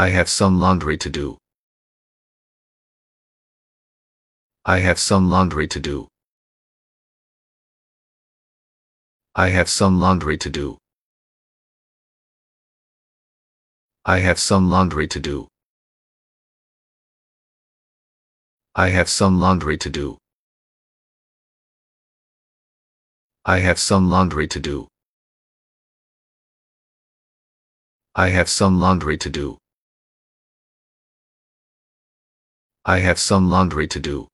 I have some laundry to do. I have some laundry to do. I have some laundry to do. I have some laundry to do. I have some laundry to do. I have some laundry to do. I have some laundry to do. I have some laundry to do.